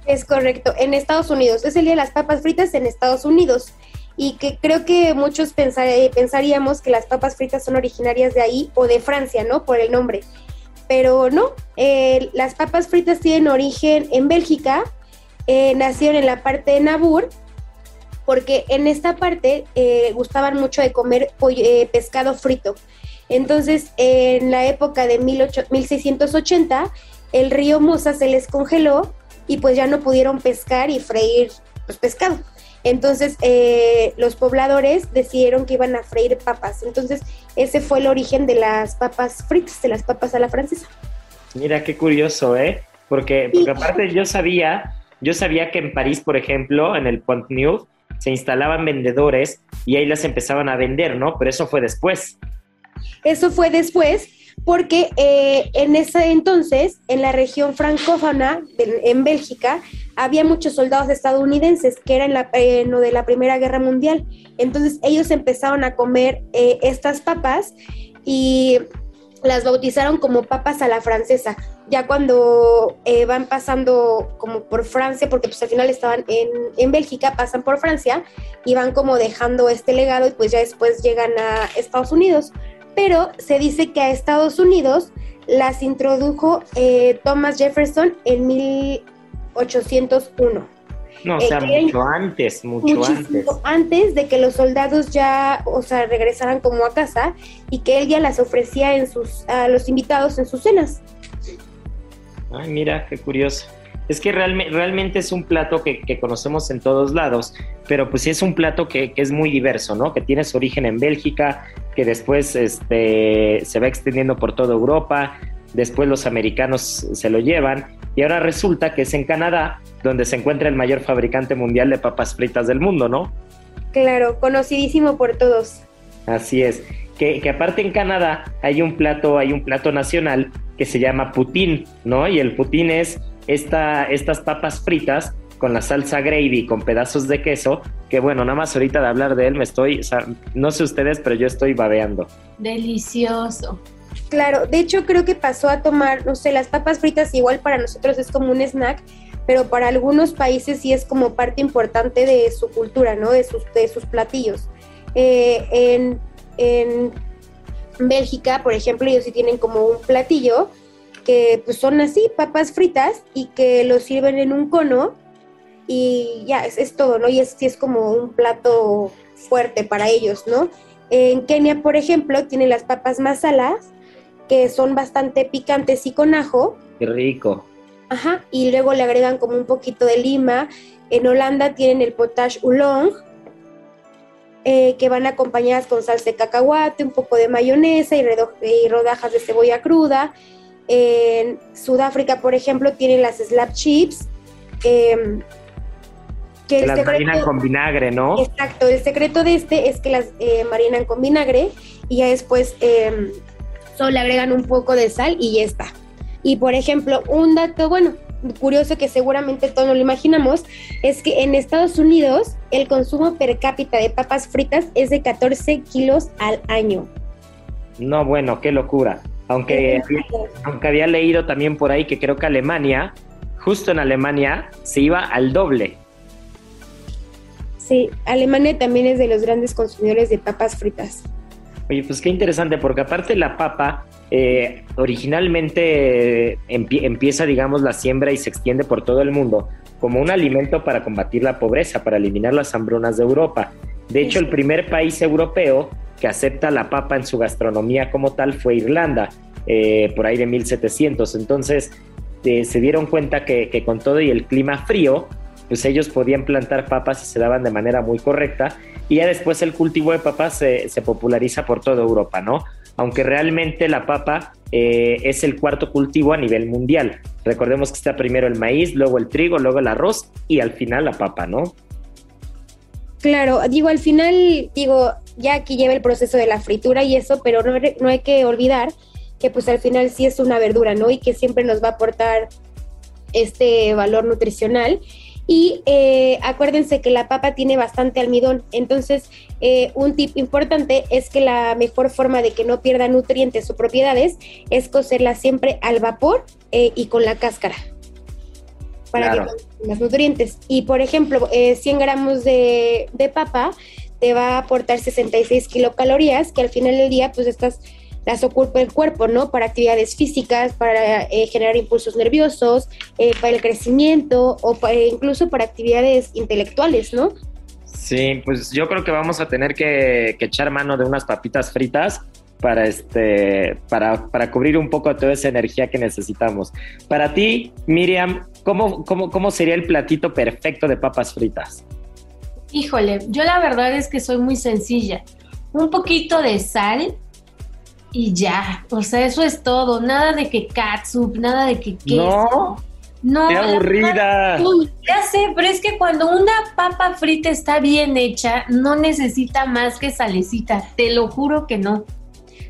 Speaker 8: Es correcto, en Estados Unidos. Es el Día de las Papas Fritas en Estados Unidos. Y que creo que muchos pensaríamos que las papas fritas son originarias de ahí o de Francia, ¿no? Por el nombre. Pero no, eh, las papas fritas tienen origen en Bélgica, eh, nacieron en la parte de Nabur, porque en esta parte eh, gustaban mucho de comer eh, pescado frito. Entonces, en la época de 1680, el río Mosa se les congeló y pues ya no pudieron pescar y freír pues, pescado. Entonces, los pobladores decidieron que iban a freír papas. Entonces, ese fue el origen de las papas fritas, de las papas a la francesa.
Speaker 3: Mira, qué curioso, ¿eh? Porque, porque aparte yo sabía yo sabía que en París, por ejemplo, en el Pont Neuf, se instalaban vendedores y ahí las empezaban a vender, ¿no? Pero eso fue después.
Speaker 8: Eso fue después porque eh, en ese entonces, en la región francófona, en Bélgica, había muchos soldados estadounidenses que eran la, eh, lo de la Primera Guerra Mundial. Entonces ellos empezaron a comer eh, estas papas y las bautizaron como papas a la francesa. Ya cuando eh, van pasando como por Francia, porque pues al final estaban en, en, Bélgica, pasan por Francia y van como dejando este legado y pues ya después llegan a Estados Unidos. Pero se dice que a Estados Unidos las introdujo eh, Thomas Jefferson en 1801.
Speaker 3: No, o sea, mucho antes, mucho antes.
Speaker 8: Antes de que los soldados ya, o sea, regresaran como a casa y que él ya las ofrecía en sus, a los invitados en sus cenas.
Speaker 3: Ay, mira, qué curioso. Es que realmente es un plato que, conocemos en todos lados, pero pues sí es un plato que, es muy diverso, ¿no? Que tiene su origen en Bélgica, que después este, se va extendiendo por toda Europa, después los americanos se lo llevan y ahora resulta que es en Canadá donde se encuentra el mayor fabricante mundial de papas fritas del mundo, ¿no?
Speaker 8: Claro, conocidísimo por todos.
Speaker 3: Así es. Que, aparte en Canadá hay un plato, hay un plato nacional que se llama putín, ¿no? Y el putín es esta, estas papas fritas con la salsa gravy, con pedazos de queso, que bueno, nada más ahorita de hablar de él me estoy, o sea, no sé ustedes, pero yo estoy babeando.
Speaker 4: Delicioso.
Speaker 8: Claro, de hecho creo que pasó a tomar, no sé, las papas fritas igual para nosotros es como un snack, pero para algunos países sí es como parte importante de su cultura, ¿no? De sus, de sus platillos. Eh, en, en Bélgica, por ejemplo, ellos sí tienen como un platillo que pues son así, papas fritas y que lo sirven en un cono y ya, es, es todo, ¿no? Y es, es como un plato fuerte para ellos, ¿no? En Kenia, por ejemplo, tienen las papas masalas, que son bastante picantes y con ajo.
Speaker 3: Qué rico.
Speaker 8: Ajá, y luego le agregan como un poquito de lima. En Holanda tienen el potage oolong, eh, que van acompañadas con salsa de cacahuate, un poco de mayonesa y, y rodajas de cebolla cruda. En Sudáfrica, por ejemplo, tienen las slap chips. Em, Que
Speaker 3: Que las
Speaker 8: secreto-
Speaker 3: marinan con vinagre, ¿no?
Speaker 8: Exacto, el secreto de este es que las eh, marinan con vinagre y ya después eh, solo le agregan un poco de sal y ya está. Y por ejemplo, un dato, bueno, curioso que seguramente todos no lo imaginamos, es que en Estados Unidos el consumo per cápita de papas fritas es de 14 kilos al año.
Speaker 3: No, bueno, qué locura. Aunque, aunque había leído también por ahí que creo que Alemania, justo en Alemania, se iba al doble.
Speaker 8: Sí, Alemania también es de los grandes consumidores de papas fritas.
Speaker 3: Oye, pues qué interesante, porque aparte la papa, eh, originalmente eh, empie- empieza, digamos, la siembra y se extiende por todo el mundo como un alimento para combatir la pobreza, para eliminar las hambrunas de Europa. De hecho, el primer país europeo que acepta la papa en su gastronomía como tal fue Irlanda, eh, por ahí de 1700. Entonces, eh, se dieron cuenta que, con todo y el clima frío, pues ellos podían plantar papas y se daban de manera muy correcta. Y ya después el cultivo de papas se, se populariza por toda Europa, ¿no? Aunque realmente la papa eh, es el cuarto cultivo a nivel mundial. Recordemos que está primero el maíz, luego el trigo, luego el arroz y al final la papa, ¿no?
Speaker 8: Claro, digo, al final, digo, ya aquí lleva el proceso de la fritura y eso, pero no, no hay que olvidar que pues al final sí es una verdura, ¿no? Y que siempre nos va a aportar este valor nutricional. Y eh, acuérdense que la papa tiene bastante almidón, entonces eh, un tip importante es que la mejor forma de que no pierda nutrientes o propiedades es cocerla siempre al vapor eh, y con la cáscara para
Speaker 3: Claro.
Speaker 8: que más nutrientes. Y por ejemplo, eh, 100 gramos de, de papa te va a aportar 66 kilocalorías, que al final del día, pues estas las ocupa el cuerpo, ¿no? Para actividades físicas, para eh, generar impulsos nerviosos, eh, para el crecimiento o eh, incluso para actividades intelectuales, ¿no?
Speaker 3: Sí, pues yo creo que vamos a tener que, que echar mano de unas papitas fritas para este para, para cubrir un poco toda esa energía que necesitamos. Para ti, Miriam, ¿cómo, cómo, cómo sería el platito perfecto de papas fritas?
Speaker 4: Híjole, yo la verdad es que soy muy sencilla. Un poquito de sal y ya. O sea, eso es todo. Nada de que catsup, nada de que queso.
Speaker 3: No,
Speaker 4: No,
Speaker 3: qué aburrida.
Speaker 4: uy, ya sé, pero es que cuando una papa frita está bien hecha, no necesita más que salecita. Te lo juro que no.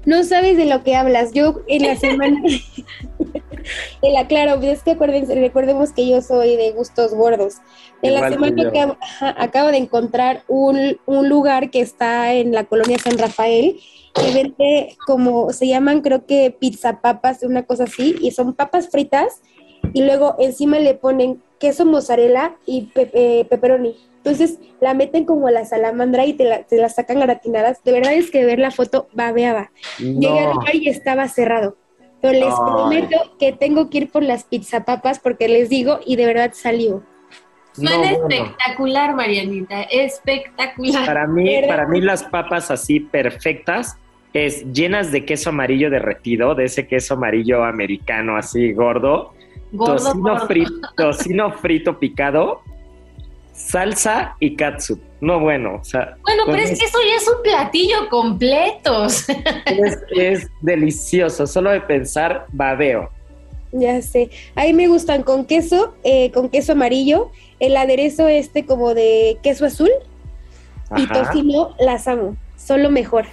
Speaker 8: No sabes de lo que hablas. Yo en la semana, [laughs] en la, claro, es que acuérdense, recordemos que yo soy de gustos gordos. En la
Speaker 3: Igual que
Speaker 8: semana
Speaker 3: yo.
Speaker 8: acabo, ajá, acabo de encontrar un, un lugar que está en la colonia San Rafael que vende como, se llaman creo que pizza papas, una cosa así, y son papas fritas y luego encima le ponen queso mozzarella y pe- eh, pepperoni. Entonces la meten como a la salamandra y te la, te la sacan gratinadas. De verdad es que ver la foto babeaba. Llegué al lugar y estaba cerrado. Pero les
Speaker 3: Ay.
Speaker 8: prometo que tengo que ir por las pizzapapas porque les digo y de verdad salió.
Speaker 3: No,
Speaker 4: Suena
Speaker 3: bueno.
Speaker 4: espectacular, Marianita. Espectacular.
Speaker 3: Para mí,
Speaker 8: ¿Verdad?
Speaker 3: para mí las papas así perfectas es llenas de queso amarillo derretido, de ese queso amarillo americano así gordo,
Speaker 4: Gordo,
Speaker 3: tocino,
Speaker 4: gordo.
Speaker 3: frito, [laughs] tocino frito picado, salsa y katsup. No bueno, o sea,
Speaker 4: Bueno, pero es que eso ya es un platillo completo.
Speaker 3: es, es delicioso, solo de pensar babeo.
Speaker 8: Ya sé. A mí me gustan con queso, eh, con queso amarillo, el aderezo este como de queso azul y tocino las amo. Son lo mejor.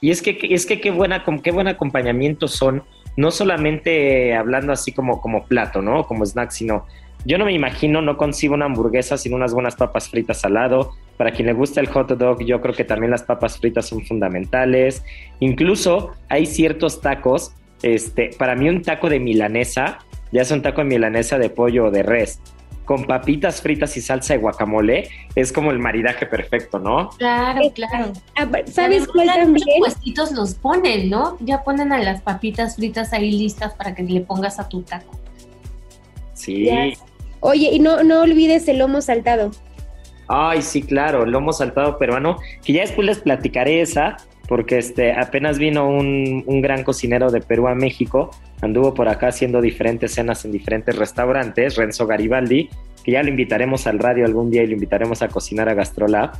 Speaker 3: Y es que, es que qué, buena, qué buen acompañamiento son, no solamente hablando así como, como plato, ¿no? Como snack, sino yo no me imagino, no concibo una hamburguesa sin unas buenas papas fritas al lado. Para quien le gusta el hot dog, yo creo que también las papas fritas son fundamentales. Incluso hay ciertos tacos, este, para mí un taco de milanesa, ya es un taco de milanesa de pollo o de res, con papitas fritas y salsa de guacamole, es como el maridaje perfecto, ¿no?
Speaker 4: Claro, claro.
Speaker 8: Ah, ¿Sabes cuál también?
Speaker 4: Los puestitos los ponen, ¿no? Ya ponen a las papitas fritas ahí listas para que le pongas a tu taco.
Speaker 3: Sí.
Speaker 8: Oye, y no, no olvides el lomo saltado.
Speaker 3: Ay, sí, claro, lomo saltado peruano, que ya después les platicaré esa, porque este, apenas vino un, un gran cocinero de Perú a México, anduvo por acá haciendo diferentes cenas en diferentes restaurantes, Renzo Garibaldi, que ya lo invitaremos al radio algún día y lo invitaremos a cocinar a Gastrolab,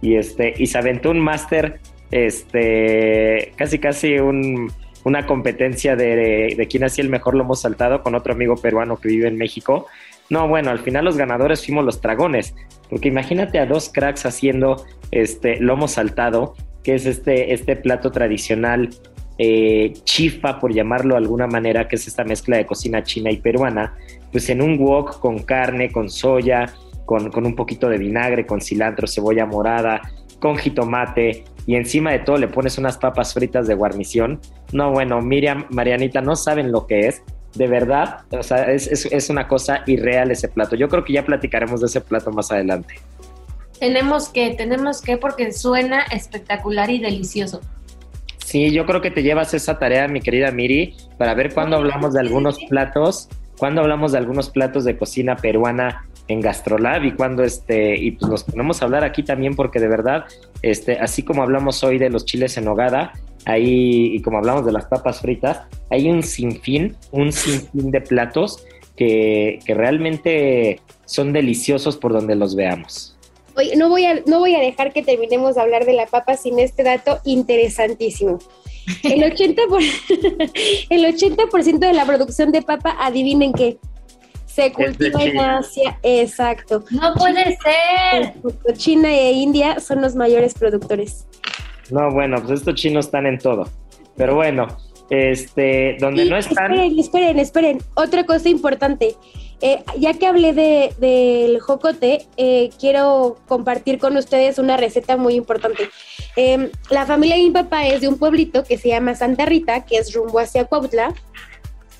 Speaker 3: y este, y se aventó un máster, este, casi casi un, una competencia de, de quién hacía el mejor lomo saltado con otro amigo peruano que vive en México, No, bueno, al final los ganadores fuimos los dragones, porque imagínate a dos cracks haciendo este lomo saltado, que es este, este plato tradicional eh, chifa, por llamarlo de alguna manera, que es esta mezcla de cocina china y peruana, pues en un wok con carne, con soya, con, con un poquito de vinagre, con cilantro, cebolla morada, con jitomate y encima de todo le pones unas papas fritas de guarnición. No, bueno, Miriam, Marianita, no saben lo que es. De verdad, o sea, es, es, es una cosa irreal ese plato. Yo creo que ya platicaremos de ese plato más adelante.
Speaker 4: Tenemos que, tenemos que, porque suena espectacular y delicioso.
Speaker 3: Sí, yo creo que te llevas esa tarea, mi querida Miri, para ver cuándo hablamos de algunos platos, cuándo hablamos de algunos platos de cocina peruana en Gastrolab y cuando este y pues nos ponemos a hablar aquí también porque de verdad este así como hablamos hoy de los chiles en nogada ahí y como hablamos de las papas fritas hay un sinfín un sinfín de platos que, que realmente son deliciosos por donde los veamos
Speaker 8: Oye, no voy, a, no voy a dejar que terminemos de hablar de la papa sin este dato interesantísimo. El [laughs] 80%, por, [laughs] el 80 de la producción de papa, adivinen qué, se cultiva en Asia, exacto.
Speaker 4: No puede ser.
Speaker 8: China e India son los mayores productores.
Speaker 3: No, bueno, pues estos chinos están en todo. Pero bueno, este, donde
Speaker 8: Y
Speaker 3: no están,
Speaker 8: Esperen, esperen, esperen. Otra cosa importante. Eh, ya que hablé de, del jocote, eh, quiero compartir con ustedes una receta muy importante. Eh, la familia de mi papá es de un pueblito que se llama Santa Rita, que es rumbo hacia Cuautla.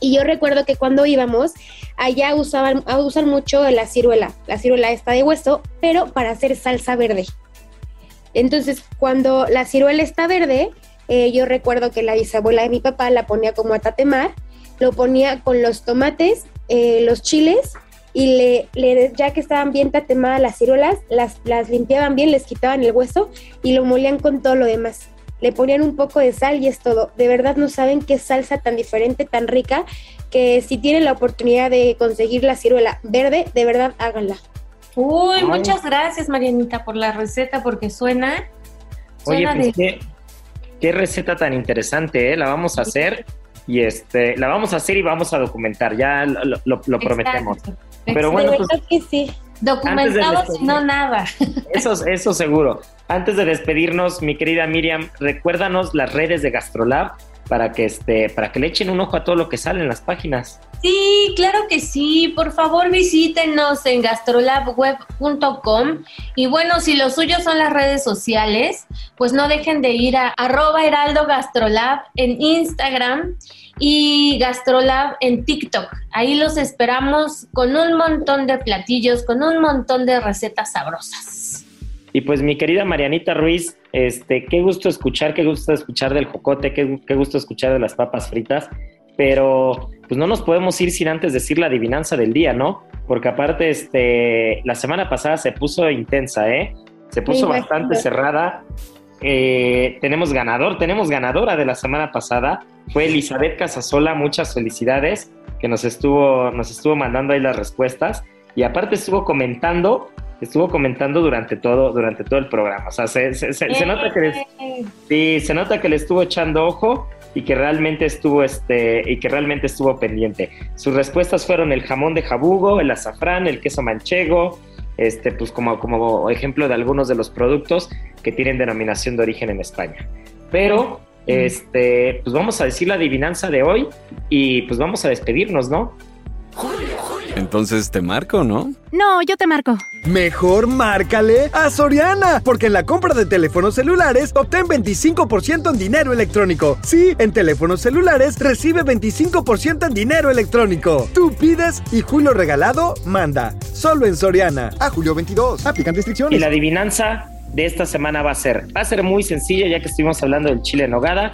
Speaker 8: Y yo recuerdo que cuando íbamos, allá usaban, ah, usan mucho la ciruela. La ciruela está de hueso, pero para hacer salsa verde. Entonces, cuando la ciruela está verde, eh, yo recuerdo que la bisabuela de mi papá la ponía como a tatemar, lo ponía con los tomates, eh, los chiles, y le, le- ya que estaban bien tatemadas las ciruelas, las, las limpiaban bien, les quitaban el hueso y lo molían con todo lo demás. Le ponían un poco de sal y es todo. De verdad no saben qué salsa tan diferente, tan rica, que si tienen la oportunidad de conseguir la ciruela verde, de verdad háganla.
Speaker 4: Uy,
Speaker 3: Ay.
Speaker 4: muchas gracias, Marianita, por la receta, porque suena.
Speaker 3: Oye,
Speaker 4: Suena
Speaker 3: pues
Speaker 4: de.
Speaker 3: qué, qué receta tan interesante, ¿eh? La vamos a hacer y este, la vamos a hacer y vamos a documentar, ya lo, lo- lo prometemos.
Speaker 4: Exacto.
Speaker 3: Pero
Speaker 8: de
Speaker 3: bueno, pues
Speaker 8: que sí.
Speaker 4: Documentado, si no nada.
Speaker 3: eso, eso seguro. Antes de despedirnos, mi querida Miriam, recuérdanos las redes de Gastrolab para que este, para que le echen un ojo a todo lo que sale en las páginas.
Speaker 4: Sí, claro que sí. Por favor, visítenos en gastrolabweb.com. Y bueno, si lo suyo son las redes sociales, pues no dejen de ir a arroba heraldo gastrolab en Instagram y gastrolab en TikTok. Ahí los esperamos con un montón de platillos, con un montón de recetas sabrosas.
Speaker 3: Y pues mi querida Marianita Ruiz, este, qué gusto escuchar, qué gusto escuchar del jocote, qué, qué gusto escuchar de las papas fritas, pero pues no nos podemos ir sin antes decir la adivinanza del día, ¿no? Porque aparte, este, la semana pasada se puso intensa, ¿eh? Se puso
Speaker 8: Me
Speaker 3: bastante
Speaker 8: imagino.
Speaker 3: cerrada. Eh, tenemos ganador, tenemos ganadora de la semana pasada, fue Elizabeth Casasola, muchas felicidades, que nos estuvo, nos estuvo mandando ahí las respuestas y aparte estuvo comentando, estuvo comentando durante todo, durante todo el programa. O sea, se, se- se- se nota que les- sí, se nota que le estuvo echando ojo y que realmente estuvo este y que realmente estuvo pendiente. Sus respuestas fueron el jamón de jabugo, el azafrán, el queso manchego, este, pues como, como ejemplo de algunos de los productos que tienen denominación de origen en España. Pero este, pues vamos a decir la adivinanza de hoy y pues vamos a despedirnos, ¿no?
Speaker 7: Entonces te marco, ¿no?
Speaker 5: No, yo te marco.
Speaker 6: Mejor márcale a Soriana, porque en la compra de teléfonos celulares obtén 25% en dinero electrónico. Sí, en teléfonos celulares recibe 25% en dinero electrónico. Tú pides y Julio Regalado manda. Solo en Soriana. A julio 22. Aplican
Speaker 3: Y
Speaker 6: restricciones.
Speaker 3: la adivinanza de esta semana va a ser, va a ser muy sencilla ya que estuvimos hablando del chile en nogada.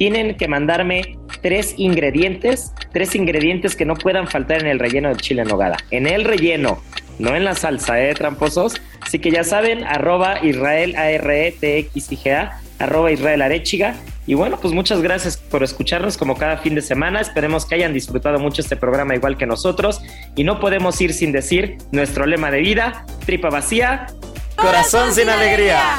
Speaker 3: Tienen que mandarme tres ingredientes, tres ingredientes que no puedan faltar en el relleno del chile en nogada. En el relleno, no en la salsa, ¿eh, tramposos? Así que ya saben, arroba Israel A-R-E-T-X-I-G-A, arroba Israel Arechiga. Y bueno, pues muchas gracias por escucharnos como cada fin de semana. Esperemos que hayan disfrutado mucho este programa igual que nosotros. Y no podemos ir sin decir nuestro lema de vida, tripa vacía,
Speaker 7: Corazón sin alegría.